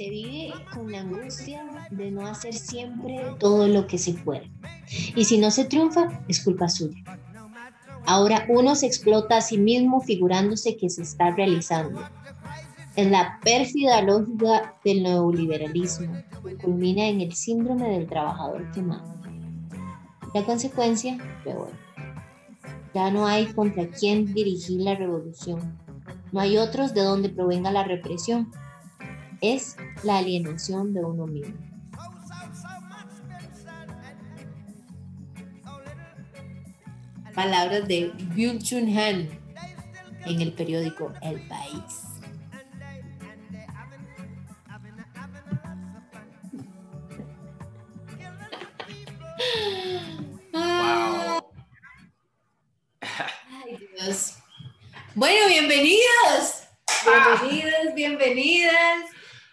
se vive con la angustia de no hacer siempre todo lo que se puede. Y si no se triunfa, es culpa suya. Ahora uno se explota a sí mismo figurándose que se está realizando. Es la pérfida lógica del neoliberalismo que culmina en el síndrome del trabajador quemado. La consecuencia, peor. Ya no hay contra quién dirigir la revolución. No hay otros de donde provenga la represión es la alienación de uno mismo. Palabras de Byung Chun Han en el periódico El País. Ay, Dios. Bueno, bienvenidos. Bienvenidos, bienvenidas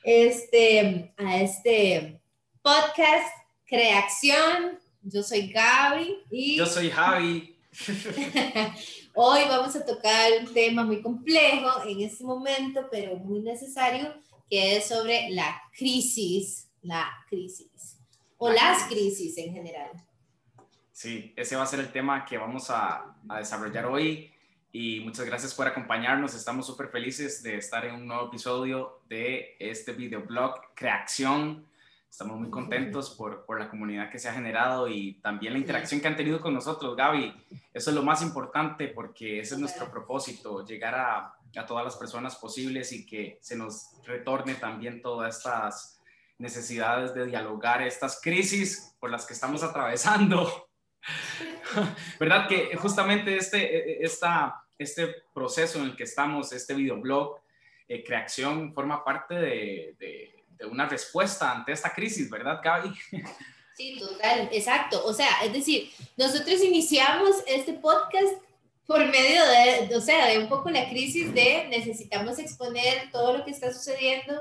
este, a este podcast Creación. Yo soy Gaby y... Yo soy Javi. Hoy vamos a tocar un tema muy complejo en este momento, pero muy necesario, que es sobre la crisis, la crisis, o las crisis en general. Sí, ese va a ser el tema que vamos a, a desarrollar hoy y muchas gracias por acompañarnos. Estamos súper felices de estar en un nuevo episodio de este videoblog Creación. Estamos muy contentos por, por, la comunidad que se ha generado y también la interacción que han tenido con nosotros, Gaby. Eso es lo más importante porque ese es nuestro propósito, llegar a, a todas las personas posibles y que se nos retorne también todas estas necesidades de dialogar, estas crisis por las que estamos atravesando ¿Verdad? Que justamente este, e, e, esta, este proceso en el que estamos, este videoblog, eh, creación, forma parte de, de, una respuesta ante esta crisis, ¿verdad, Gaby? Sí, total, exacto. O sea, es decir, nosotros iniciamos este podcast por medio de, o sea, de un poco la crisis de necesitamos exponer todo lo que está sucediendo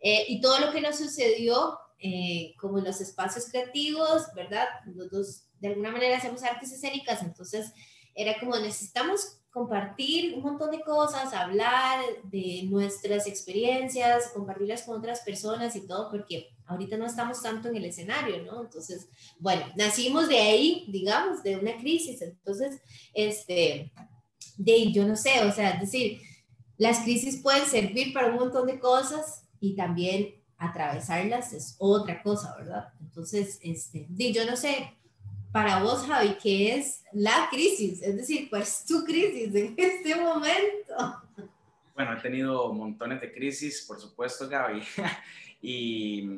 eh, y todo lo que nos sucedió eh, como en los espacios creativos, ¿verdad? Nosotros de alguna manera hacemos artes escénicas, entonces era como necesitamos compartir un montón de cosas, hablar de nuestras experiencias, compartirlas con otras personas y todo, porque ahorita no estamos tanto en el escenario, ¿no? Entonces, bueno, nacimos de ahí, digamos, de una crisis, entonces, este, de, yo no sé, o sea, es decir, las crisis pueden servir para un montón de cosas y también atravesarlas es otra cosa, ¿verdad? Entonces, este, de, yo no sé, para vos, Javi, ¿qué es la crisis? Es decir, pues tu crisis en este momento. Bueno, he tenido montones de crisis, por supuesto, Gaby. y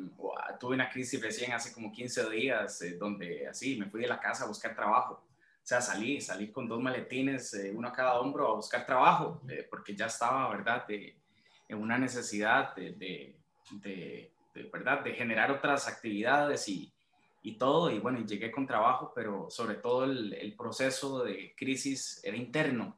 tuve una crisis recién hace como 15 días, eh, donde así me fui de la casa a buscar trabajo. O sea, salí, salí con dos maletines, eh, uno a cada hombro, a buscar trabajo, eh, porque ya estaba, ¿verdad?, de, en una necesidad de, de, de, ¿verdad?, de generar otras actividades y, y todo, y bueno, llegué con trabajo, pero sobre todo el, el proceso de crisis era interno,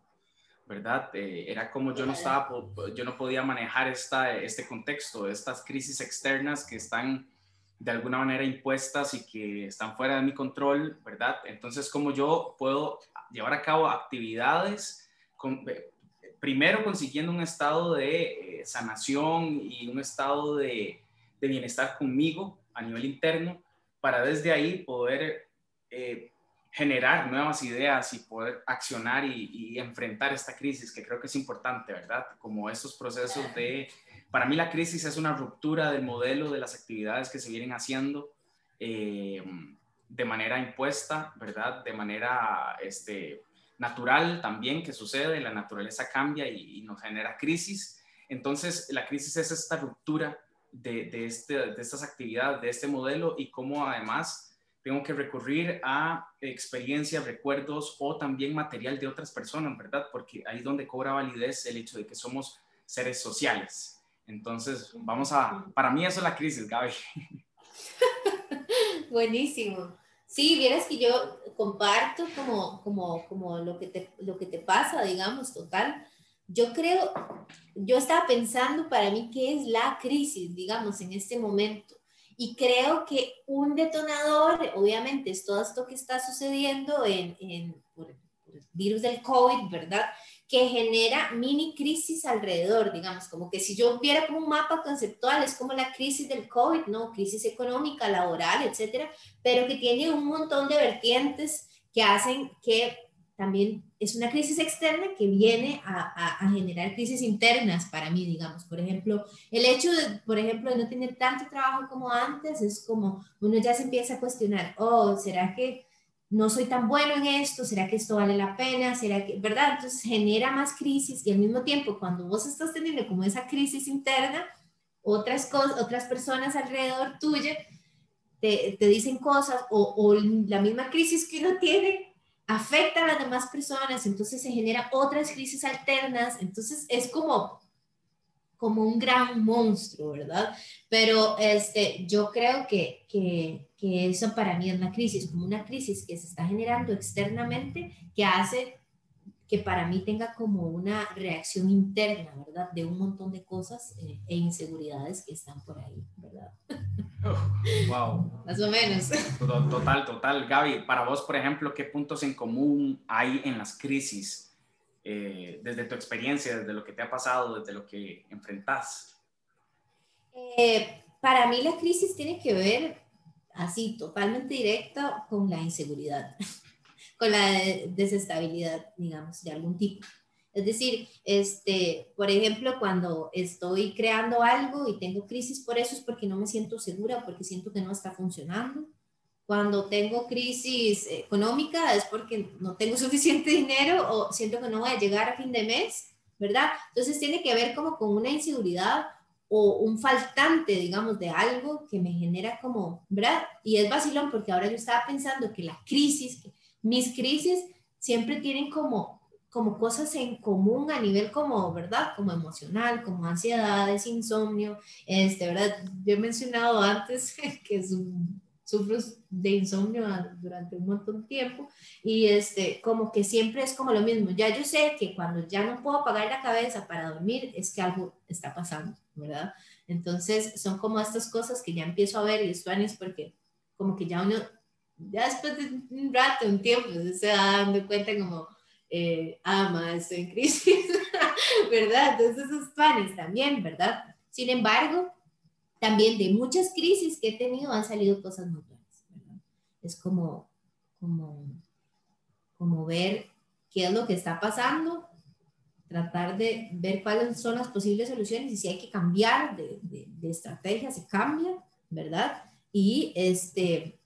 ¿verdad? Eh, era como yo no estaba, yo no podía manejar esta, este contexto, estas crisis externas que están de alguna manera impuestas y que están fuera de mi control, ¿verdad? Entonces, como yo puedo llevar a cabo actividades, con, primero consiguiendo un estado de eh, sanación y un estado de, de bienestar conmigo a nivel interno, para desde ahí poder eh, generar nuevas ideas y poder accionar y, enfrentar esta crisis, que creo que es importante, ¿verdad? Como estos procesos de, para mí la crisis es una ruptura del modelo de las actividades que se vienen haciendo eh, de manera impuesta, ¿verdad? De manera este, natural también que sucede, la naturaleza cambia y, y nos genera crisis. Entonces, la crisis es esta ruptura de, este, de estas actividades, de este modelo y cómo además tengo que recurrir a experiencias, recuerdos o también material de otras personas, ¿verdad? Porque ahí es donde cobra validez el hecho de que somos seres sociales. Entonces, vamos a, para mí eso es la crisis, Gaby. Buenísimo. Sí, vieras que yo comparto como, como, como lo, que te, lo que te pasa, digamos, total. Yo creo, yo estaba pensando para mí qué es la crisis, digamos, en este momento. Y creo que un detonador, obviamente, es todo esto que está sucediendo en, en por, el virus del COVID, ¿verdad? que genera mini crisis alrededor, digamos, como que si yo viera como un mapa conceptual, es como la crisis del COVID, ¿no? Crisis económica, laboral, etcétera, pero que tiene un montón de vertientes que hacen que también es una crisis externa que viene a, a, generar crisis internas para mí, digamos. Por ejemplo, el hecho de, por ejemplo, de no tener tanto trabajo como antes, es como uno ya se empieza a cuestionar, oh, ¿será que no soy tan bueno en esto, ¿será que esto vale la pena? ¿Será que, verdad? Entonces genera más crisis y al mismo tiempo cuando vos estás teniendo como esa crisis interna, otras, cosas, otras personas alrededor tuya te, te dicen cosas o, o, la misma crisis que uno tiene afecta a las demás personas, entonces se genera otras crisis alternas, entonces es como como un gran monstruo, ¿verdad? Pero este, yo creo que, que, que, eso para mí es una crisis, como una crisis que se está generando externamente, que hace que para mí tenga como una reacción interna, ¿verdad? De un montón de cosas eh, e inseguridades que están por ahí, ¿verdad? wow. Más o menos. Total, total. Gaby, para vos, por ejemplo, ¿qué puntos en común hay en las crisis? Eh, desde tu experiencia, desde lo que te ha pasado, desde lo que enfrentas? Eh, para mí la crisis tiene que ver así totalmente directa con la inseguridad, con la desestabilidad, digamos, de algún tipo. Es decir, este, por ejemplo, cuando estoy creando algo y tengo crisis por eso es porque no me siento segura, porque siento que no está funcionando cuando tengo crisis económica es porque no tengo suficiente dinero o siento que no voy a llegar a fin de mes, ¿verdad? Entonces tiene que ver como con una inseguridad o un faltante, digamos, de algo que me genera como, ¿verdad? Y es vacilón porque ahora yo estaba pensando que la crisis, mis crisis siempre tienen como, como cosas en común a nivel como, ¿verdad? Como emocional, como ansiedades, insomnio, este, ¿verdad? Yo he mencionado antes que es un sufro de insomnio durante un montón de tiempo y este, como que siempre es como lo mismo. Ya yo sé que cuando ya no puedo apagar la cabeza para dormir es que algo está pasando, ¿verdad? Entonces son como estas cosas que ya empiezo a ver y extraños porque como que ya uno, ya después de un rato, un tiempo, se va dando cuenta como, eh, ama, estoy en crisis, ¿verdad? Entonces esos planes también, ¿verdad? Sin embargo, también de muchas crisis que he tenido han salido cosas muy buenas. Es como, como, como ver qué es lo que está pasando, tratar de ver cuáles son las posibles soluciones y si hay que cambiar de, de, estrategia, se cambia, ¿verdad? Y, este,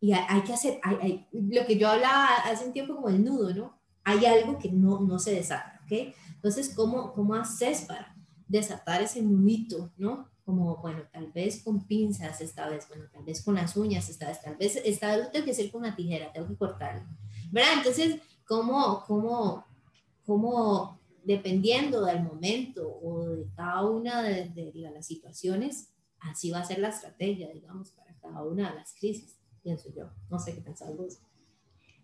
y hay, que hacer, hay, lo que yo hablaba hace un tiempo como el nudo, ¿no? Hay algo que no, no se desata, ¿ok? Entonces, ¿cómo, ¿cómo haces para desatar ese nudito, ¿no? como, bueno, tal vez con pinzas esta vez, bueno, tal vez con las uñas esta vez, tal vez esta vez tengo que hacer con una tijera, tengo que cortarlo, ¿verdad? Entonces, ¿cómo, cómo, cómo dependiendo del momento o de cada una de, las situaciones, así va a ser la estrategia, digamos, para cada una de las crisis, pienso yo. No sé qué pensás vos.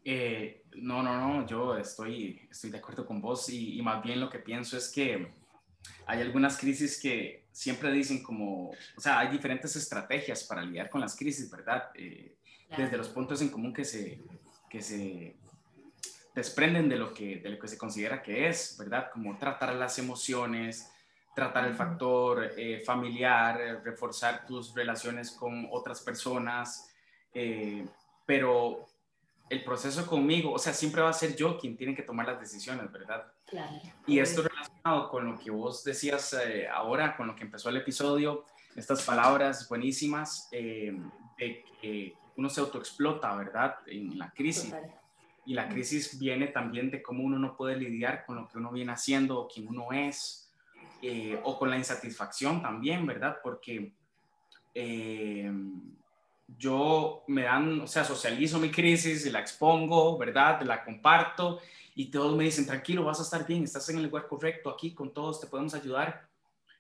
Eh, no, no, no, yo estoy, estoy de acuerdo con vos y, y más bien lo que pienso es que hay algunas crisis que siempre dicen como, o sea, hay diferentes estrategias para lidiar con las crisis, ¿verdad? Eh, desde los puntos en común que se, que se desprenden de lo, que, de lo que se considera que es, ¿verdad? Como tratar las emociones, tratar el factor eh, familiar, reforzar tus relaciones con otras personas, eh, pero el proceso conmigo, o sea, siempre va a ser yo quien tiene que tomar las decisiones, ¿verdad? Claro. Y esto relacionado con lo que vos decías eh, ahora, con lo que empezó el episodio, estas palabras buenísimas eh, de que uno se autoexplota, ¿verdad? En la crisis. Y la crisis viene también de cómo uno no puede lidiar con lo que uno viene haciendo o quien uno es, eh, o con la insatisfacción también, ¿verdad? Porque yo me dan, o sea, socializo mi crisis y la expongo, ¿verdad? La comparto y todos me dicen, tranquilo, vas a estar bien, estás en el lugar correcto aquí, con todos te podemos ayudar.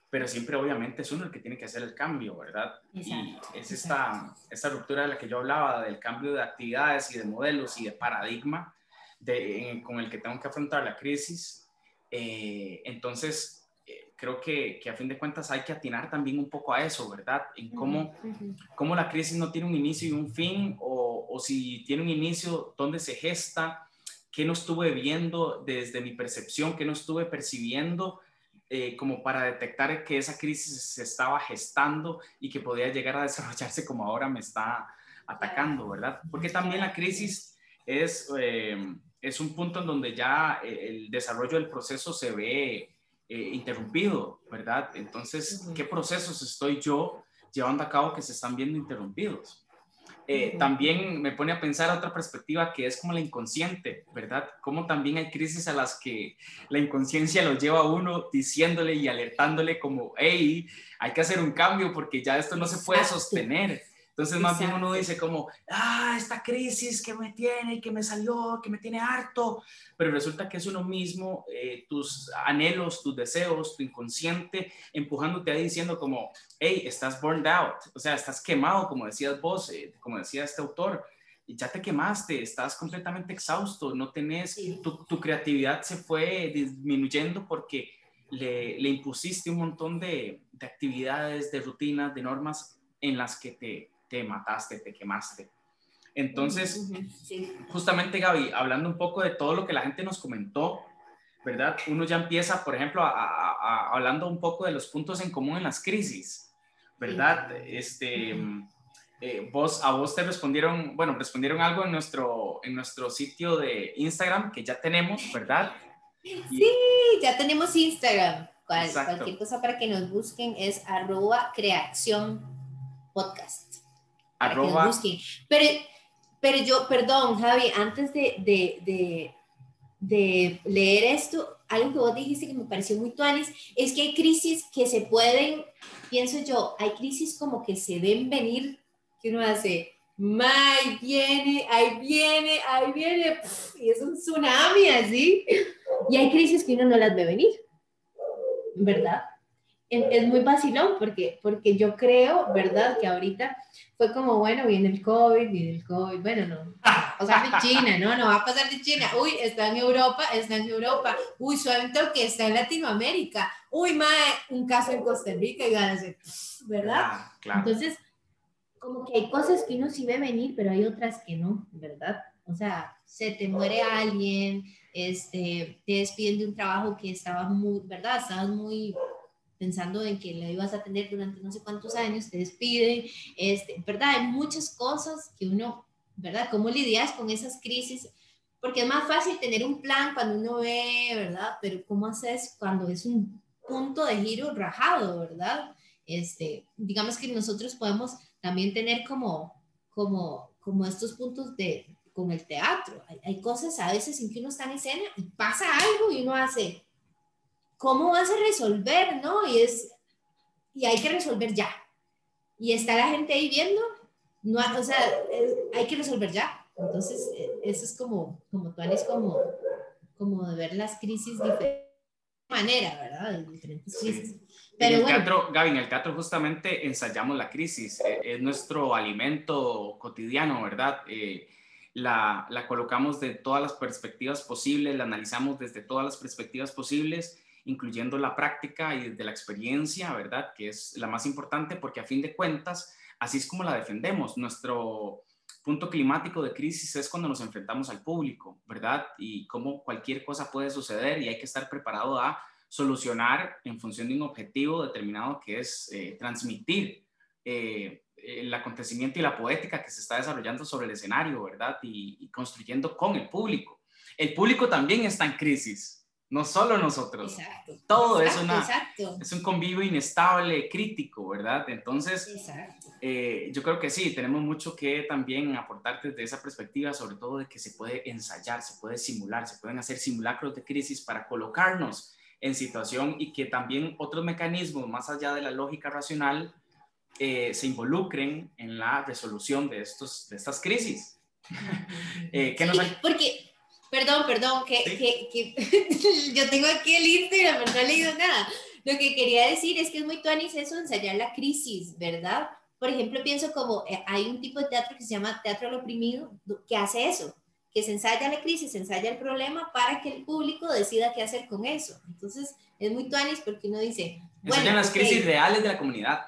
pero siempre obviamente es uno el que tiene que hacer el cambio, ¿verdad? y es esta, esta ruptura de la que yo hablaba, del cambio de actividades y de modelos y de paradigma de, con el que tengo que afrontar la crisis. Eh, entonces, creo que, que, a fin de cuentas hay que atinar también un poco a eso, ¿verdad? En cómo, cómo la crisis no tiene un inicio y un fin, o, o si tiene un inicio, dónde se gesta, qué no estuve viendo desde mi percepción, qué no estuve percibiendo eh, como para detectar que esa crisis se estaba gestando y que podía llegar a desarrollarse como ahora me está atacando, ¿verdad? Porque también la crisis es, eh, es un punto en donde ya eh, el desarrollo del proceso se ve interrumpido, ¿verdad? Entonces, ¿qué procesos estoy yo llevando a cabo que se están viendo interrumpidos? Eh, también me pone a pensar otra perspectiva que es como la inconsciente, ¿verdad? Como también hay crisis a las que la inconsciencia lo lleva a uno diciéndole y alertándole como, hey, hay que hacer un cambio porque ya esto no se puede sostener. Entonces más bien uno dice como, ah, esta crisis que me tiene, que me salió, que me tiene harto, pero resulta que es uno mismo, eh, tus anhelos, tus deseos, tu inconsciente, empujándote ahí diciendo como, hey, estás burned out, o sea, estás quemado, como decías vos, eh, como decía este autor, ya te quemaste, estás completamente exhausto, no tenés, tu, tu, creatividad se fue disminuyendo porque le, le impusiste un montón de, de actividades, de rutinas, de normas en las que te te mataste, te quemaste. Entonces, justamente Gaby, hablando un poco de todo lo que la gente nos comentó, ¿verdad? Uno ya empieza, por ejemplo, hablando un poco de los puntos en común en las crisis, ¿verdad? Este, eh, vos, a vos te respondieron, bueno, respondieron algo en nuestro, en nuestro sitio de Instagram que ya tenemos, ¿verdad? Sí, ya tenemos Instagram. cualquier cosa para que nos busquen es arroba creación podcast. Arroba. Pero, pero yo, perdón, Javi, antes de, de, de, leer esto, algo que vos dijiste que me pareció muy tuanis, es que hay crisis que se pueden, pienso yo, hay crisis como que se ven venir, que uno hace, ahí viene, ahí viene, ahí viene, y es un tsunami así. Y hay crisis que uno no las ve venir, ¿verdad? es muy vacilón porque, porque yo creo, ¿verdad? Que ahorita fue como, bueno, viene el COVID, viene el COVID, bueno, no, va a pasar de China, ¿no? No va a pasar de China. Uy, está en Europa, está en Europa. Uy, suave que está en Latinoamérica. Uy, mae, un caso en Costa Rica y van a ser, ¿verdad? Claro. Entonces, como que hay cosas que uno sí ve venir, pero hay otras que no, ¿verdad? O sea, se te muere alguien, este, te despiden de un trabajo que estaba muy, ¿verdad? Estabas muy pensando en que la ibas a tener durante no sé cuántos años, te despiden, este, ¿verdad? Hay muchas cosas que uno, ¿verdad? ¿Cómo lidias con esas crisis? Porque es más fácil tener un plan cuando uno ve, ¿verdad? Pero ¿cómo haces cuando es un punto de giro rajado, ¿verdad? Este, digamos que nosotros podemos también tener como, como, como estos puntos de, con el teatro. Hay, hay cosas a veces en que uno está en escena y pasa algo y uno hace, ¿cómo vas a resolver, no? Y es, y hay que resolver ya. Y está la gente ahí viendo, no, o sea, hay que resolver ya. Entonces, e, eso es como, como tú eres como, como de ver las crisis de diferente manera, ¿verdad? De diferentes crisis. Pero en el teatro, Gaby, en el teatro justamente ensayamos la crisis, e, es nuestro alimento cotidiano, ¿verdad? Eh, la, la, colocamos de todas las perspectivas posibles, la analizamos desde todas las perspectivas posibles incluyendo la práctica y de la experiencia, ¿verdad? Que es la más importante porque a fin de cuentas, así es como la defendemos. Nuestro punto climático de crisis es cuando nos enfrentamos al público, ¿verdad? Y cómo cualquier cosa puede suceder y hay que estar preparado a solucionar en función de un objetivo determinado que es eh, transmitir eh, el acontecimiento y la poética que se está desarrollando sobre el escenario, ¿verdad? y construyendo con el público. El público también está en crisis, no solo nosotros. Exacto. Todo es, una, es un convivio inestable, crítico, ¿verdad? Entonces, eh, yo creo que sí, tenemos mucho que también aportar desde esa perspectiva, sobre todo de que se puede ensayar, se puede simular, se pueden hacer simulacros de crisis para colocarnos en situación y que también otros mecanismos, más allá de la lógica racional, eh, se involucren en la resolución de, estos, de estas crisis. eh, ¿qué nos... Porque Perdón, perdón, que, que, que yo tengo aquí el Instagram, pero no he leído nada. lo que quería decir es que es muy tuanis eso ensayar la crisis, ¿verdad? Por ejemplo, pienso como eh, hay un tipo de teatro que se llama teatro al oprimido, que hace eso, que se ensaya la crisis, se ensaya el problema para que el público decida qué hacer con eso. Entonces, es muy tuanis porque uno dice... Bueno, las crisis reales de la comunidad.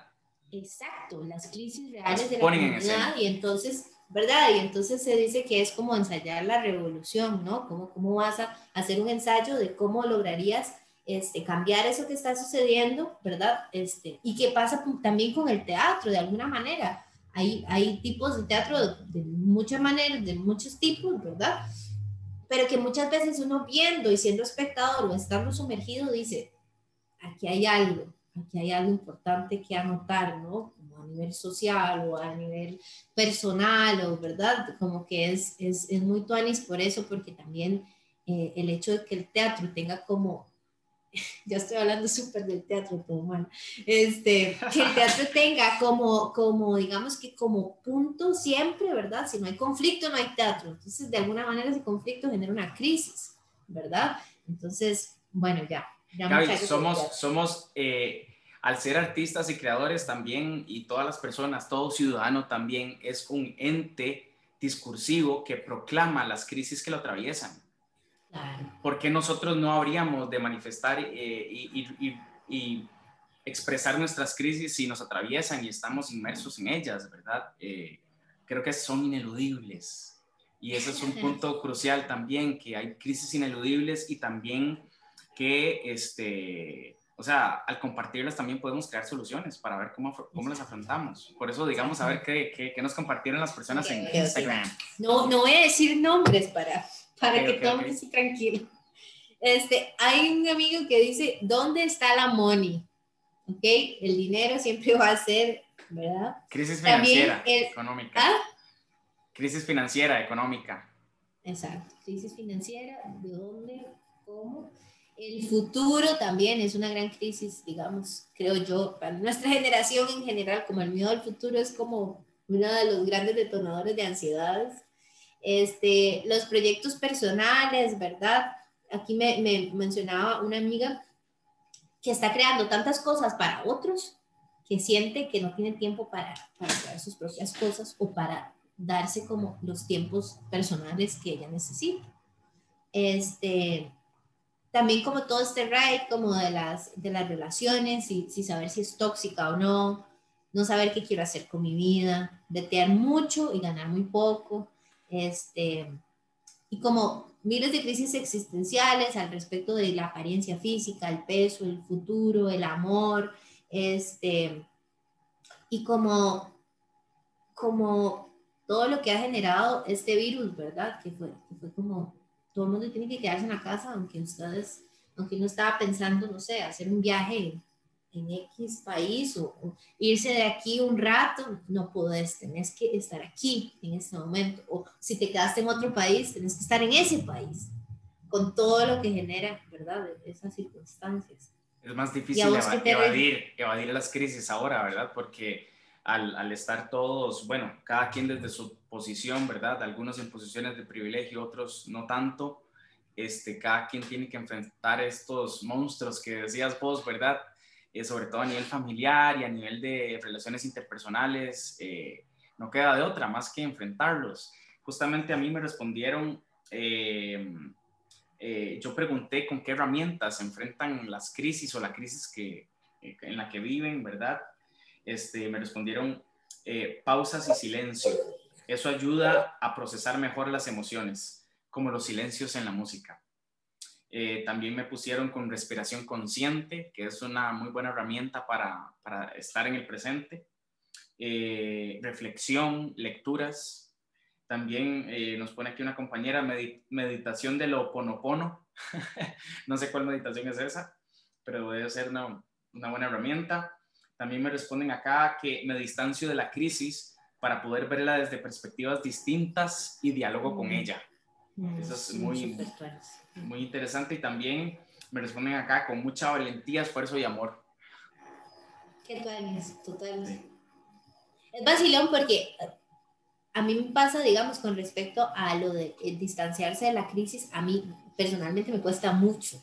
Exacto, las crisis reales de la comunidad y entonces, ¿verdad? Y entonces se dice que es como ensayar la revolución, ¿no? ¿Cómo, cómo vas a hacer un ensayo de cómo lograrías este, cambiar eso que está sucediendo, ¿verdad? Este, y qué pasa también con el teatro, de alguna manera. Hay, hay tipos de teatro de, muchas maneras, de muchos tipos, ¿verdad? Pero que muchas veces uno viendo y siendo espectador o estando sumergido dice, aquí hay algo, aquí hay algo importante que anotar, ¿no? Nivel social o a nivel personal, o verdad, como que es, es, es muy tuanis por eso, porque también eh, el hecho de que el teatro tenga como ya estoy hablando súper del teatro, todo mal, este, que el teatro tenga como, como, digamos que como punto siempre, ¿verdad? Si no hay conflicto, no hay teatro. Entonces, de alguna manera ese conflicto genera una crisis, ¿verdad? Entonces, bueno, ya. ya somos, somos eh, al ser artistas y creadores también, y todas las personas, todo ciudadano también es un ente discursivo que proclama las crisis que lo atraviesan. ¿Por qué nosotros no habríamos de manifestar eh, y, expresar nuestras crisis si nos atraviesan y estamos inmersos en ellas, verdad? Eh, creo que son ineludibles. Y ese es un punto crucial también, que hay crisis ineludibles y también que, este, o sea, al compartirlas también podemos crear soluciones para ver cómo, cómo las afrontamos. Por eso, digamos, a ver qué, qué, nos compartieron las personas en Instagram. No, no voy a decir nombres para para que todo esté tranquilo. Este, hay un amigo que dice, ¿dónde está la money? ¿Ok? El dinero siempre va a ser, ¿verdad? Crisis financiera, económica. ¿Ah? Crisis financiera, económica. Exacto, crisis financiera, ¿de dónde? ¿Cómo? El futuro también es una gran crisis, digamos, creo yo, para nuestra generación en general, como el miedo al futuro es como uno de los grandes detonadores de ansiedades este, los proyectos personales, ¿verdad? Aquí me, mencionaba una amiga que está creando tantas cosas para otros que siente que no tiene tiempo para, para crear sus propias cosas o para darse como los tiempos personales que ella necesita. Este, también como todo este ride, como de las, de las relaciones, y, si saber si es tóxica o no, no saber qué quiero hacer con mi vida, vetear mucho y ganar muy poco, este, y como miles de crisis existenciales al respecto de la apariencia física, el peso, el futuro, el amor, este, y como, como todo lo que ha generado este virus, ¿verdad? Que fue, que fue como, todo el mundo tiene que quedarse en la casa, aunque ustedes, aunque uno estaba pensando, no sé, hacer un viaje en X país o, irse de aquí un rato, no puedes, tenés que estar aquí en este momento. O si te quedaste en otro país, tenés que estar en ese país, con todo lo que genera, ¿verdad? Esas circunstancias. Es más difícil evadir, evadir las crisis ahora, ¿verdad? Porque al, estar todos, bueno, cada quien desde su posición, ¿verdad? Algunos en posiciones de privilegio, otros no tanto. Este, cada quien tiene que enfrentar estos monstruos que decías vos, ¿verdad? Eh, sobre todo a nivel familiar y a nivel de relaciones interpersonales, eh, no queda de otra más que enfrentarlos. Justamente a mí me respondieron, eh, yo pregunté con qué herramientas se enfrentan las crisis o la crisis que, en la que viven, ¿verdad? Este, me respondieron pausas y silencio. Eso ayuda a procesar mejor las emociones, como los silencios en la música. Eh, también me pusieron con respiración consciente, que es una muy buena herramienta para, para estar en el presente. Eh, reflexión, lecturas. También eh, nos pone aquí una compañera, meditación de lo ponopono. no sé cuál meditación es esa, pero debe ser una, una buena herramienta. También me responden acá que me distancio de la crisis para poder verla desde perspectivas distintas y diálogo con mm. ella. Mm, Eso es muy, muy interesante y también me responden acá con mucha valentía, esfuerzo y amor. Qué es totalmente. Es vacilón porque a mí me pasa, digamos, con respecto a lo de distanciarse de la crisis, a mí personalmente me cuesta mucho,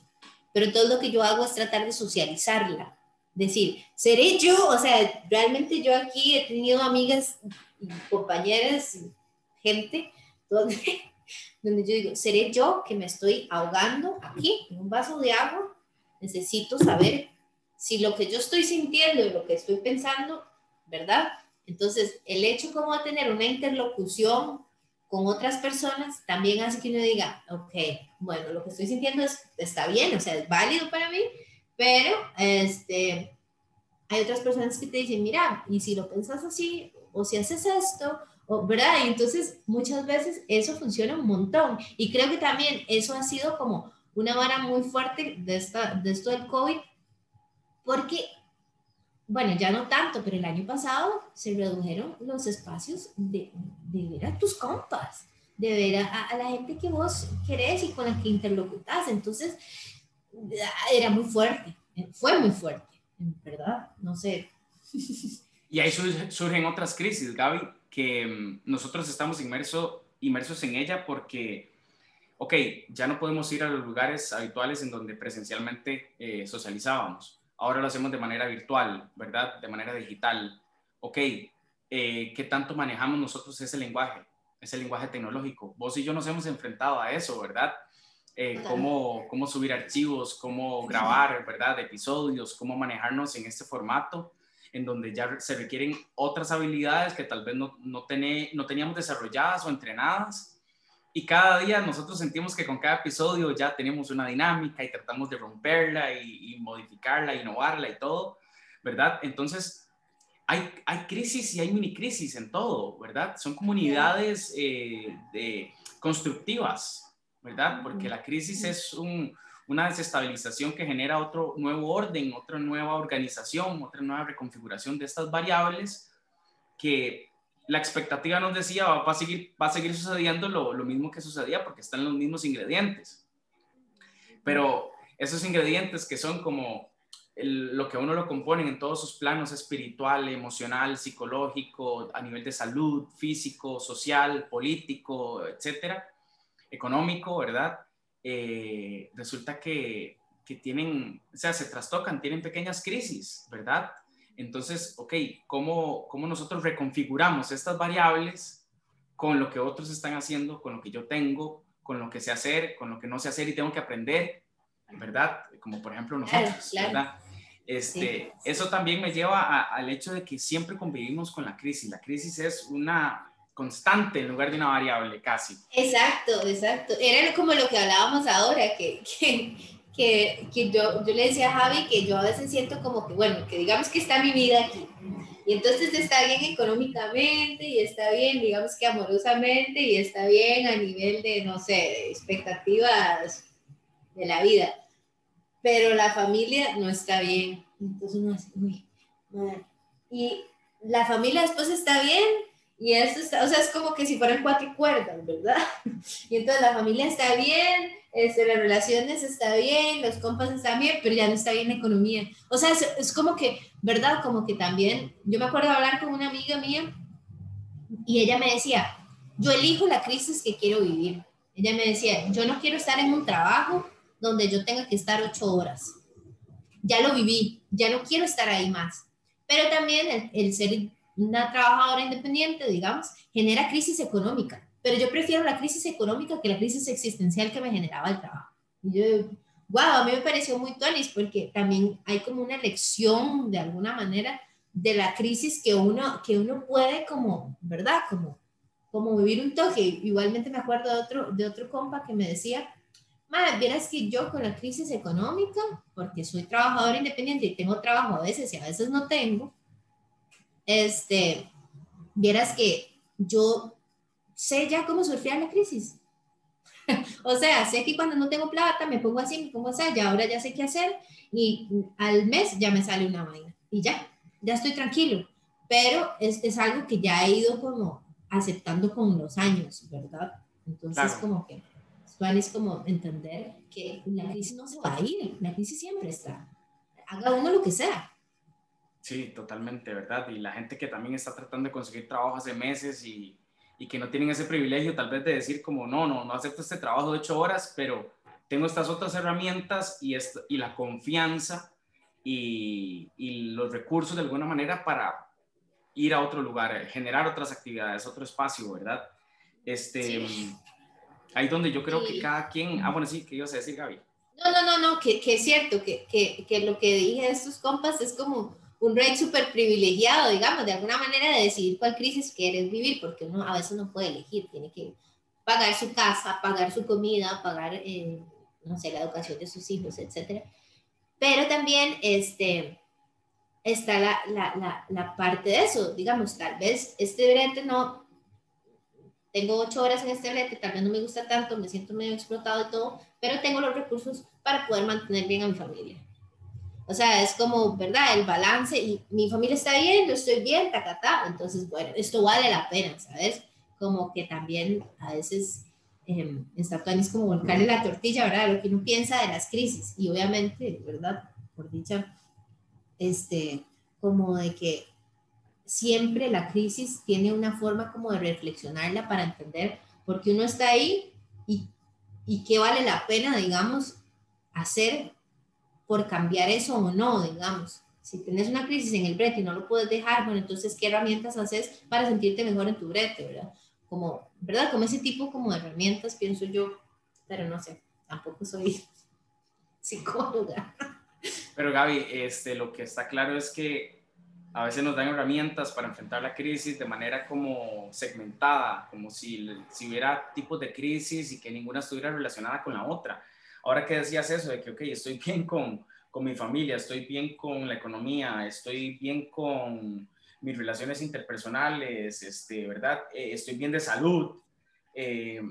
pero todo lo que yo hago es tratar de socializarla. Decir, seré yo, o sea, realmente yo aquí he tenido amigas, compañeras, gente, donde, donde yo digo, seré yo que me estoy ahogando aquí en un vaso de agua, necesito saber si lo que yo estoy sintiendo y lo que estoy pensando, ¿verdad? Entonces, el hecho como de tener una interlocución con otras personas también hace que uno diga, ok, bueno, lo que estoy sintiendo es, está bien, o sea, es válido para mí, pero este, hay otras personas que te dicen, mira, y si lo pensas así, o si haces esto, o, ¿verdad? Y entonces muchas veces eso funciona un montón. Y creo que también eso ha sido como una vara muy fuerte de, esta, de esto del COVID, porque bueno, ya no tanto, pero el año pasado se redujeron los espacios de, de ver a tus compas, de ver a, la gente que vos querés y con la que interlocutás. Entonces, era muy fuerte, fue muy fuerte, ¿verdad? No sé. Y ahí surgen otras crisis, Gaby, que mm, nosotros estamos inmerso, inmersos en ella porque, ok, ya no podemos ir a los lugares habituales en donde presencialmente eh, socializábamos ahora lo hacemos de manera virtual, ¿verdad? De manera digital. Ok, eh, ¿qué tanto manejamos nosotros ese lenguaje, ese lenguaje tecnológico? Vos y yo nos hemos enfrentado a eso, ¿verdad? Eh, cómo, cómo subir archivos, cómo grabar, ¿verdad? Episodios, cómo manejarnos en este formato en donde ya se requieren otras habilidades que tal vez no, no, no teníamos desarrolladas o entrenadas y cada día nosotros sentimos que con cada episodio ya tenemos una dinámica y tratamos de romperla y, modificarla, innovarla y todo, ¿verdad? Entonces, hay, hay, crisis y hay mini crisis en todo, ¿verdad? Son comunidades eh, de, constructivas, ¿verdad? Porque la crisis es un, una desestabilización que genera otro nuevo orden, otra nueva organización, otra nueva reconfiguración de estas variables que la expectativa nos decía va, a, seguir, va a seguir sucediendo lo, lo, mismo que sucedía porque están los mismos ingredientes. Pero esos ingredientes que son como lo que uno lo compone en todos sus planos espiritual, emocional, psicológico, a nivel de salud, físico, social, político, etcétera, económico, ¿verdad? Eh, resulta que, que tienen, o sea, se trastocan, tienen pequeñas crisis, ¿verdad? Entonces, ok, ¿cómo, ¿cómo nosotros reconfiguramos estas variables con lo que otros están haciendo, con lo que yo tengo, con lo que sé hacer, con lo que no sé hacer y tengo que aprender, ¿verdad? Como por ejemplo nosotros, ¿verdad? Este, Eso también me lleva al hecho de que siempre convivimos con la crisis. La crisis es una constante en lugar de una variable casi. Exacto, exacto. Era como lo que hablábamos ahora, que, que que, que yo, yo le decía a Javi que yo a veces siento como que, bueno, que digamos que está mi vida aquí. Y entonces está bien económicamente y está bien, digamos que amorosamente y está bien a nivel de, no sé, expectativas de la vida. Pero la familia no está bien. Entonces uno dice, uy, Y la familia después está bien y eso está, o sea, es como que si fueran cuatro cuerdas, ¿verdad? Y entonces la familia está bien, este, las relaciones está bien, los compas están bien, pero ya no está bien la economía. O sea, es, como que, ¿verdad? Como que también, yo me acuerdo hablar con una amiga mía y ella me decía, yo elijo la crisis que quiero vivir. Ella me decía, yo no quiero estar en un trabajo donde yo tenga que estar ocho horas. Ya lo viví, ya no quiero estar ahí más. Pero también el, el ser una trabajadora independiente, digamos, genera crisis económica pero yo prefiero la crisis económica que la crisis existencial que me generaba el trabajo. Y yo, wow, a mí me pareció muy tonis porque también hay como una lección de alguna manera de la crisis que uno, que uno puede como, ¿verdad? Como, como vivir un toque. Igualmente me acuerdo de otro, de otro compa que me decía, Madre, vieras que yo con la crisis económica, porque soy trabajador independiente y tengo trabajo a veces y a veces no tengo, este, vieras que yo sé ya cómo surfear la crisis. o sea, sé que cuando no tengo plata me pongo así, me pongo así, ya ahora ya sé qué hacer y al mes ya me sale una vaina y ya, ya estoy tranquilo. Pero es, es algo que ya he ido como aceptando con los años, ¿verdad? Entonces como que es como entender que la crisis no se va a ir, la crisis siempre está. Haga uno lo que sea. Sí, totalmente, ¿verdad? Y la gente que también está tratando de conseguir trabajo hace meses y y que no tienen ese privilegio tal vez de decir como, no, no, no acepto este trabajo de ocho horas, pero tengo estas otras herramientas y, y la confianza y, y, los recursos de alguna manera para ir a otro lugar, generar otras actividades, otro espacio, ¿verdad? Este, Ahí donde yo creo que cada quien... Ah, bueno, sí, ¿qué ibas a decir, Gaby? No, no, no, no, que, que es cierto, que, que, que, lo que dije de estos compas es como un rey súper privilegiado, digamos, de alguna manera de decidir cuál crisis quieres vivir, porque uno a veces no puede elegir, tiene que pagar su casa, pagar su comida, pagar, eh, no sé, la educación de sus hijos, etc. Pero también este, está la, la, la, la parte de eso, digamos, tal vez este brete no, tengo ocho horas en este brete, tal vez no me gusta tanto, me siento medio explotado y todo, pero tengo los recursos para poder mantener bien a mi familia. O sea, es como, ¿verdad? El balance y mi familia está bien, yo estoy bien, tacatá. Entonces, bueno, esto vale la pena, ¿sabes? Como que también a veces eh, está es como volcarle la tortilla, ¿verdad? Lo que uno piensa de las crisis. Y obviamente, ¿verdad? Por dicha, este, como de que siempre la crisis tiene una forma como de reflexionarla para entender por qué uno está ahí y, y qué vale la pena, digamos, hacer por cambiar eso o no, digamos. Si tienes una crisis en el brete y no lo puedes dejar, bueno, entonces, ¿qué herramientas haces para sentirte mejor en tu brete, verdad? Como, ¿verdad? Como ese tipo como de herramientas, pienso yo, pero no sé, tampoco soy psicóloga. Pero Gaby, este, lo que está claro es que a veces nos dan herramientas para enfrentar la crisis de manera como segmentada, como si, si hubiera tipos de crisis y que ninguna estuviera relacionada con la otra. Ahora que decías eso, de que, ok, estoy bien con, con mi familia, estoy bien con la economía, estoy bien con mis relaciones interpersonales, este, ¿verdad? Eh, estoy bien de salud, eh,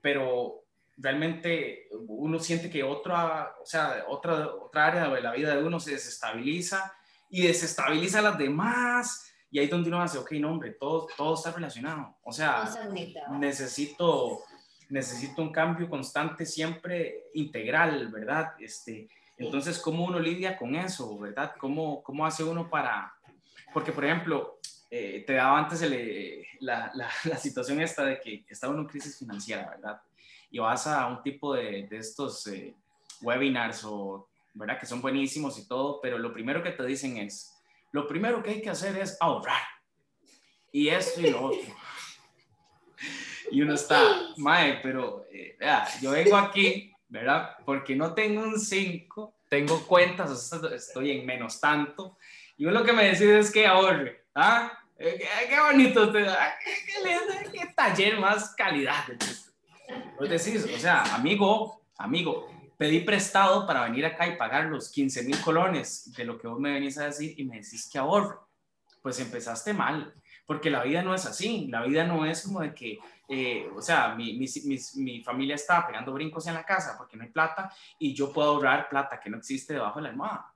pero realmente uno siente que otra, o sea, otra, otra área de la vida de uno se desestabiliza y desestabiliza a las demás. Y ahí es donde uno hace, ok, no, hombre, todo, todo está relacionado. O sea, necesito, necesito un cambio constante, siempre integral, ¿verdad? Este, entonces, ¿cómo uno lidia con eso, verdad? ¿Cómo, cómo hace uno para...? Porque, por ejemplo, eh, te daba antes la, la, la, situación esta de que estaba en una crisis financiera, ¿verdad? Y vas a un tipo de, de estos eh, webinars o ¿verdad? Que son buenísimos y todo, pero lo primero que te dicen es, lo primero que hay que hacer es ahorrar. Y esto y lo otro. Y uno está, mae, pero eh, yo vengo aquí, ¿verdad? Porque no tengo un 5, tengo cuentas, estoy en menos tanto. Y uno lo que me decide es que ahorre. ¿Ah? Eh, qué, bonito usted, ah, qué, qué, taller más calidad. Vos decís, o sea, amigo, amigo, pedí prestado para venir acá y pagar los 15 mil colones de lo que vos me venís a decir y me decís que ahorro. Pues empezaste mal, porque la vida no es así, la vida no es como de que, eh, o sea, mi, mi, mi, familia está pegando brincos en la casa porque no hay plata y yo puedo ahorrar plata que no existe debajo de la almohada.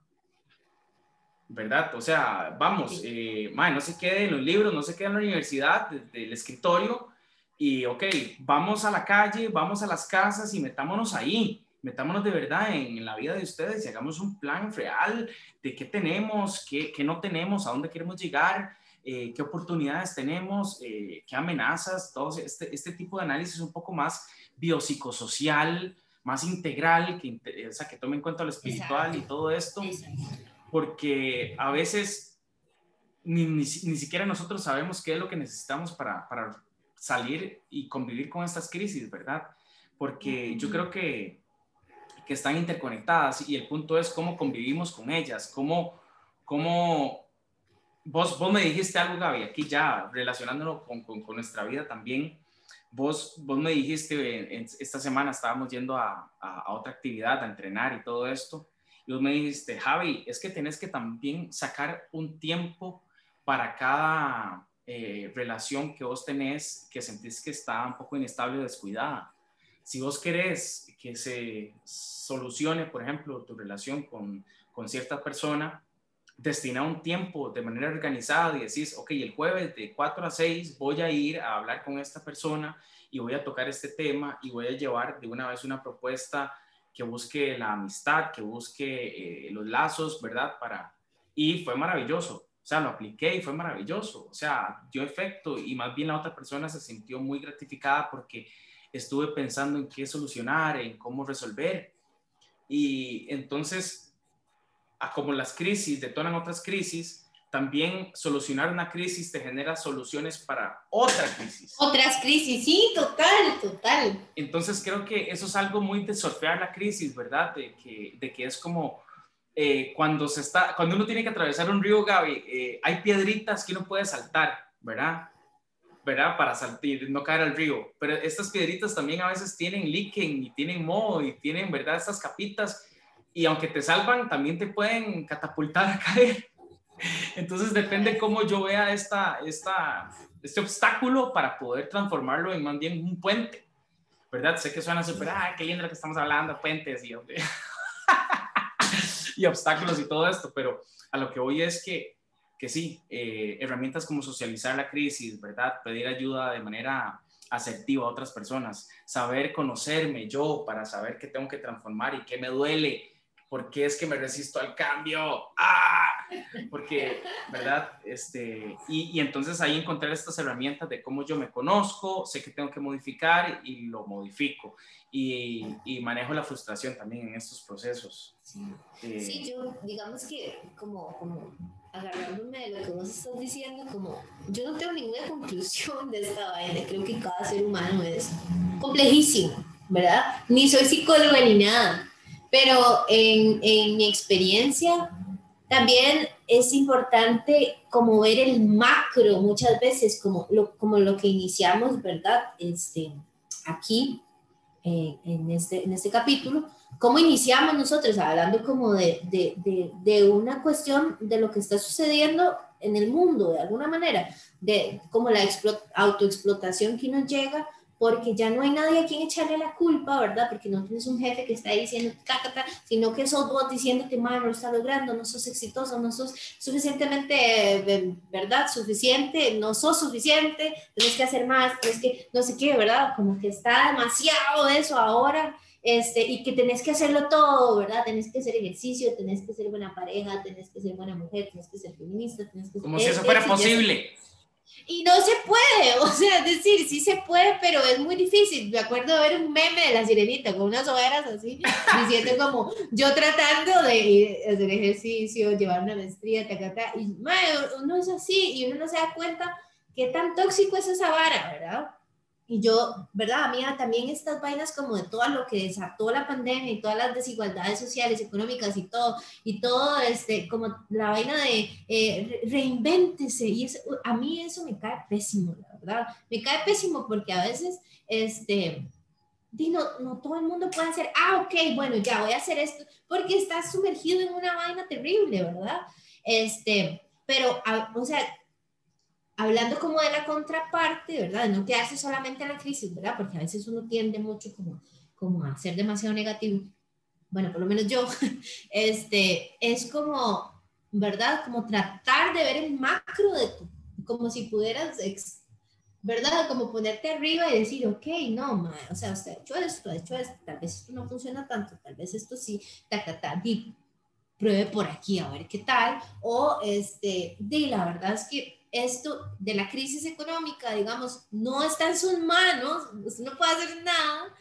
¿Verdad? O sea, vamos, eh, no se quede en los libros, no se quede en la universidad, del escritorio y, ok, vamos a la calle, vamos a las casas y metámonos ahí metámonos de verdad en, la vida de ustedes y hagamos un plan real de qué tenemos, qué, qué no tenemos, a dónde queremos llegar, eh, qué oportunidades tenemos, eh, qué amenazas, todo este, este tipo de análisis un poco más biopsicosocial, más integral, que, o sea, que tome en cuenta lo espiritual y todo esto, porque a veces ni, ni, siquiera nosotros sabemos qué es lo que necesitamos para, para salir y convivir con estas crisis, ¿verdad? Porque yo creo que que están interconectadas y el punto es cómo convivimos con ellas, cómo, cómo vos, vos me dijiste algo, Gaby, aquí ya relacionándolo con, con, nuestra vida también, vos, vos me dijiste, esta semana estábamos yendo a, a, otra actividad, a entrenar y todo esto, y vos me dijiste, Javi, es que tenés que también sacar un tiempo para cada eh, relación que vos tenés que sentís que está un poco inestable o descuidada. Si vos querés que se solucione, por ejemplo, tu relación con, con cierta persona, destina un tiempo de manera organizada y decís, ok, el jueves de 4 a 6 voy a ir a hablar con esta persona y voy a tocar este tema y voy a llevar de una vez una propuesta que busque la amistad, que busque eh, los lazos, ¿verdad? Para... Y fue maravilloso. O sea, lo apliqué y fue maravilloso. O sea, dio efecto y más bien la otra persona se sintió muy gratificada porque estuve pensando en qué solucionar, en cómo resolver. Y entonces, como las crisis detonan otras crisis, también solucionar una crisis te genera soluciones para otra crisis. Otras crisis, sí, total, total. Entonces creo que eso es algo muy de surfear la crisis, ¿verdad? De que, de que es como eh, cuando, se está, cuando uno tiene que atravesar un río, Gaby, eh, hay piedritas que uno puede saltar, ¿verdad? ¿verdad? Para saltar, no caer al río. Pero estas piedritas también a veces tienen líquen y tienen moho y tienen, ¿verdad? Estas capitas. Y aunque te salvan, también te pueden catapultar a caer. Entonces depende cómo yo vea esta, esta, este obstáculo para poder transformarlo en más bien un puente, ¿verdad? Sé que suena súper, ah, qué lindo lo que estamos hablando, puentes y, y obstáculos y todo esto, pero a lo que voy es que, que sí, eh, herramientas como socializar la crisis, ¿verdad? Pedir ayuda de manera asertiva a otras personas, saber conocerme yo para saber qué tengo que transformar y qué me duele, por qué es que me resisto al cambio, ¡ah! porque, ¿verdad? Este, y, entonces ahí encontrar estas herramientas de cómo yo me conozco, sé que tengo que modificar y lo modifico. Y, manejo la frustración también en estos procesos. Sí, eh, yo digamos que como, como agarrándome de lo que vos estás diciendo, como yo no tengo ninguna conclusión de esta vaina, creo que cada ser humano es complejísimo, ¿verdad? Ni soy psicóloga ni nada, pero en, mi experiencia también es importante como ver el macro muchas veces, como lo, como lo que iniciamos, ¿verdad? Este, aquí, eh, en, este, en este capítulo, cómo iniciamos nosotros hablando como de, de, de, de, una cuestión de lo que está sucediendo en el mundo, de alguna manera, de como la autoexplotación que nos llega porque ya no hay nadie a quien echarle la culpa, ¿verdad? Porque no tienes un jefe que está ahí diciendo, cácata, sino que sos vos diciéndote, mal, no lo estás logrando, no sos exitoso, no sos suficientemente, eh, ¿verdad? Suficiente, no sos suficiente, tienes que hacer más, tienes que, no sé qué, ¿verdad? Como que está demasiado eso ahora. Este, y que tenés que hacerlo todo, ¿verdad? Tenés que hacer ejercicio, tenés que ser buena pareja, tenés que ser buena mujer, tenés que ser feminista, tenés que ser... Como si eso fuera posible. Y no se puede, o sea, es decir, sí se puede, pero es muy difícil. Me acuerdo de ver un meme de la sirenita con unas hogueras así, diciendo como yo tratando de hacer ejercicio, llevar una maestría, ta, ta, ta, y uno es así y uno no se da cuenta qué tan tóxico es esa vara, ¿verdad? Y yo, ¿verdad? A mí también estas vainas como de todo lo que desató la pandemia y todas las desigualdades sociales, económicas y todo, y todo, este, como la vaina de eh, reinvéntese, y eso, a mí eso me cae pésimo, la verdad. Me cae pésimo porque a veces, este, no, no todo el mundo puede hacer, ah, ok, bueno, ya voy a hacer esto, porque estás sumergido en una vaina terrible, ¿verdad? Este, pero, o sea, hablando como de la contraparte, ¿verdad? De no quedarse solamente en la crisis, ¿verdad? Porque a veces uno tiende mucho como, como a ser demasiado negativo. Bueno, por lo menos yo, este, es como, ¿verdad? Como tratar de ver el macro de tu, como si pudieras, ¿verdad? Como ponerte arriba y decir, ok, no, o sea, usted ha hecho esto, ha hecho esto, tal vez esto no funciona tanto, tal vez esto sí, ta, ta, ta, di, pruebe por aquí a ver qué tal, o este, di, la verdad es que esto de la crisis económica, digamos, no está en sus manos, usted no puede hacer nada,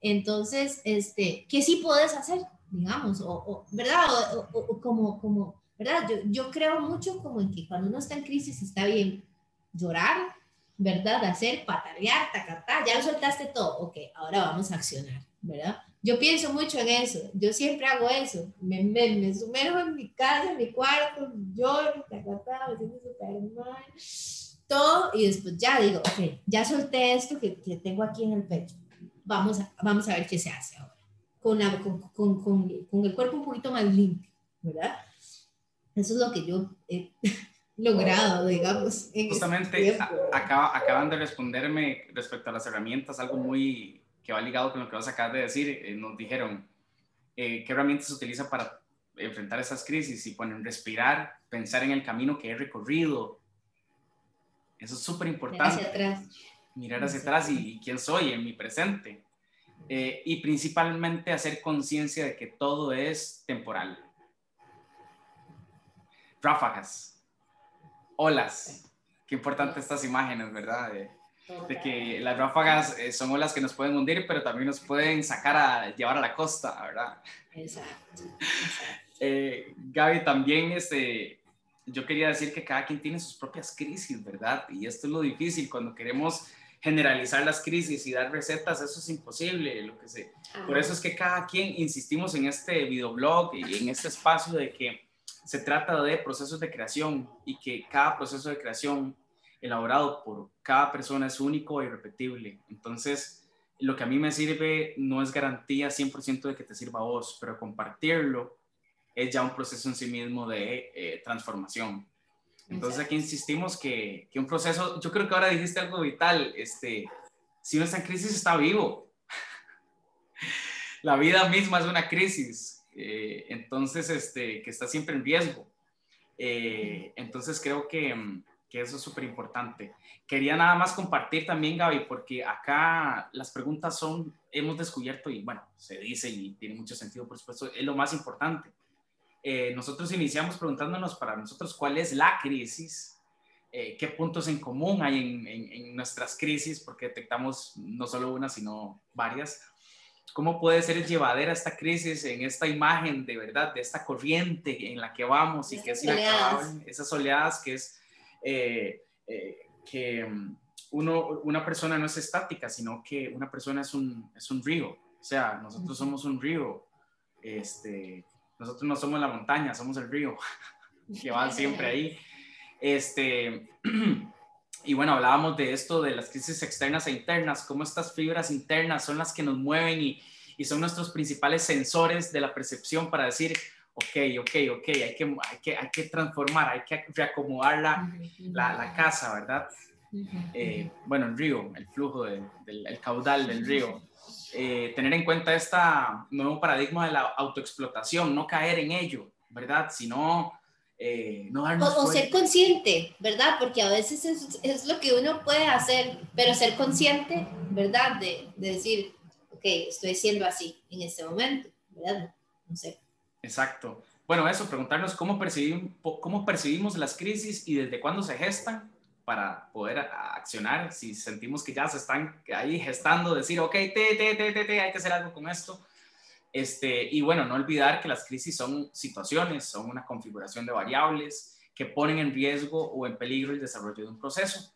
entonces, este, ¿qué sí puedes hacer? Digamos, o, ¿verdad? O, como, como, ¿verdad? Yo, yo creo mucho como en que cuando uno está en crisis está bien llorar, ¿verdad? Hacer, patalear, tacatá, ya lo soltaste todo, ok, ahora vamos a accionar, ¿verdad? Yo pienso mucho en eso, yo siempre hago eso, me, me, me sumerjo en mi casa, en mi cuarto, lloro, me siento súper mal, todo, y después ya digo, ok, ya solté esto que, que, tengo aquí en el pecho, vamos a, vamos a ver qué se hace ahora, con, la, con, con, con, el cuerpo un poquito más limpio, ¿verdad? Eso es lo que yo he logrado, digamos. Justamente acaba, acaban de responderme respecto a las herramientas, algo muy que va ligado con lo que vas a acabar de decir, eh, nos dijeron eh, qué herramientas se utiliza para enfrentar esas crisis y ponen respirar, pensar en el camino que he recorrido. Eso es súper importante. Mirar hacia atrás. Mirar hacia atrás y, quién soy en mi presente. Eh, y principalmente hacer conciencia de que todo es temporal. Ráfagas, olas. Qué importante estas imágenes, ¿verdad? de que las ráfagas eh, son olas que nos pueden hundir, pero también nos pueden sacar a llevar a la costa, ¿verdad? Exacto. Eh, Gaby, también este, yo quería decir que cada quien tiene sus propias crisis, ¿verdad? Y esto es lo difícil cuando queremos generalizar las crisis y dar recetas, eso es imposible. Lo que sé. Por eso es que cada quien insistimos en este videoblog y en este espacio de que se trata de procesos de creación y que cada proceso de creación elaborado por cada persona es único e irrepetible. Entonces, lo que a mí me sirve no es garantía 100% de que te sirva a vos, pero compartirlo es ya un proceso en sí mismo de eh, transformación. Entonces aquí insistimos que, que, un proceso, yo creo que ahora dijiste algo vital, este, si uno está en crisis está vivo. La vida misma es una crisis, eh, entonces este, que está siempre en riesgo. Eh, entonces creo que, que eso es súper importante. Quería nada más compartir también, Gaby, porque acá las preguntas son, hemos descubierto y bueno, se dice y tiene mucho sentido, por supuesto, es lo más importante eh, nosotros iniciamos preguntándonos para nosotros cuál es la crisis, eh, qué puntos en común hay en, nuestras crisis, porque detectamos no solo una, sino varias. ¿Cómo puede ser llevadera esta crisis en esta imagen de verdad, de esta corriente en la que vamos y que es inacabable, esas oleadas que es eh, que mm, uno, una persona no es estática, sino que una persona es un, es un río. O sea, nosotros somos un río este, nosotros no somos la montaña, somos el río, que van siempre ahí. Este, y bueno, hablábamos de esto, de las crisis externas e internas, cómo estas fibras internas son las que nos mueven y, y son nuestros principales sensores de la percepción para decir, ok, ok, ok, hay que, hay que, hay que transformar, hay que reacomodar la, la, la casa, ¿verdad? Eh, bueno, el río, el flujo del el caudal del río. Eh, tener en cuenta este nuevo paradigma de la autoexplotación, no caer en ello, ¿verdad? Sino eh, no darnos o, ser consciente, ¿verdad? Porque a veces es, es, lo que uno puede hacer, pero ser consciente, ¿verdad? De, de, decir, ok, estoy siendo así en este momento, ¿verdad? No sé. Exacto. Bueno, eso, preguntarnos cómo percibimos, las crisis y desde cuándo se gestan para poder accionar. Si sentimos que ya se están ahí gestando, decir, ok, te, te, te, te, hay que hacer algo con esto. Este, y bueno, no olvidar que las crisis son situaciones, son una configuración de variables que ponen en riesgo o en peligro el desarrollo de un proceso.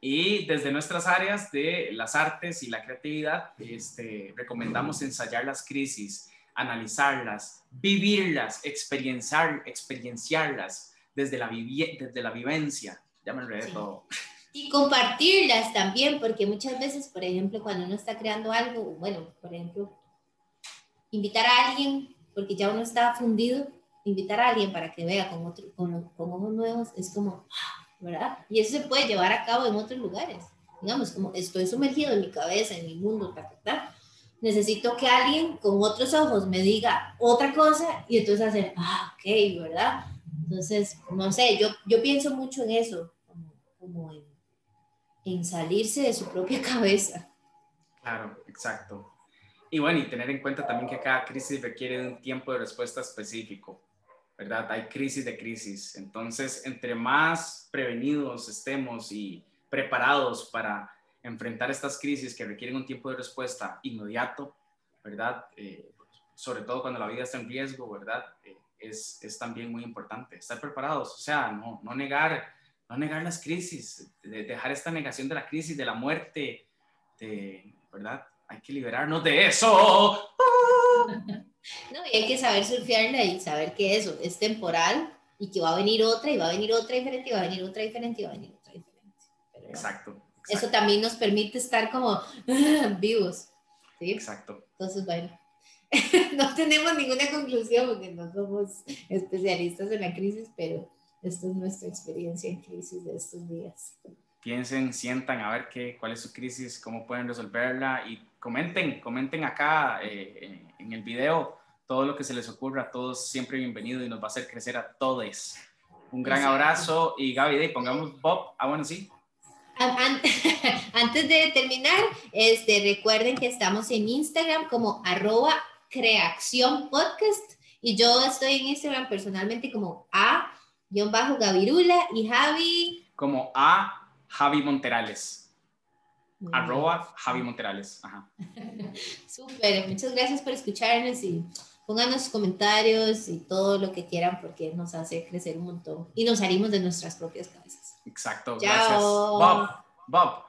Y desde nuestras áreas de las artes y la creatividad, este, recomendamos ensayar las crisis, analizarlas, vivirlas, experienciar, experienciarlas desde la, desde la vivencia, ya me enredé todo. Y compartirlas también, porque muchas veces, por ejemplo, cuando uno está creando algo, bueno, por ejemplo, invitar a alguien, porque ya uno está fundido, invitar a alguien para que vea con, otro, con, con ojos nuevos es como, ¿verdad? Y eso se puede llevar a cabo en otros lugares. Digamos, como estoy sumergido en mi cabeza, en mi mundo, ta, ta, necesito que alguien con otros ojos me diga otra cosa y entonces hacer, ah, ok, ¿verdad? Entonces, no sé, yo, yo pienso mucho en eso, como, en, en salirse de su propia cabeza. Claro, exacto. Y bueno, y tener en cuenta también que cada crisis requiere un tiempo de respuesta específico, ¿verdad? Hay crisis de crisis. Entonces, entre más prevenidos estemos y preparados para enfrentar estas crisis que requieren un tiempo de respuesta inmediato, ¿verdad? Eh, sobre todo cuando la vida está en riesgo, ¿verdad? Eh, es, es, también muy importante, estar preparados, o sea, no, no, negar, no negar las crisis, de dejar esta negación de la crisis, de la muerte, de, ¿verdad? Hay que liberarnos de eso. No, y hay que saber surfearla y saber que eso es temporal y que va a venir otra y va a venir otra diferente y va a venir otra diferente y va a venir otra diferente. exacto, Eso también nos permite estar como vivos. ¿sí? Exacto. Entonces, bueno. no tenemos ninguna conclusión porque no somos especialistas en la crisis, pero esta es nuestra experiencia en crisis de estos días. Piensen, sientan a ver qué, cuál es su crisis, cómo pueden resolverla y comenten, comenten acá eh, en el video todo lo que se les ocurra, todos siempre bienvenidos y nos va a hacer crecer a todos. Un gran abrazo y Gaby, pongamos Bob. Ah, bueno, sí. Antes de terminar, este, recuerden que estamos en Instagram como arroba Creación Podcast y yo estoy en Instagram personalmente como A-Gavirula y Javi. Como A Javi Monterales. Arroba Javi Monterales. Ajá. Súper, muchas gracias por escucharnos y pónganos comentarios y todo lo que quieran porque nos hace crecer un montón y nos salimos de nuestras propias cabezas. Exacto, gracias. Bob, Bob.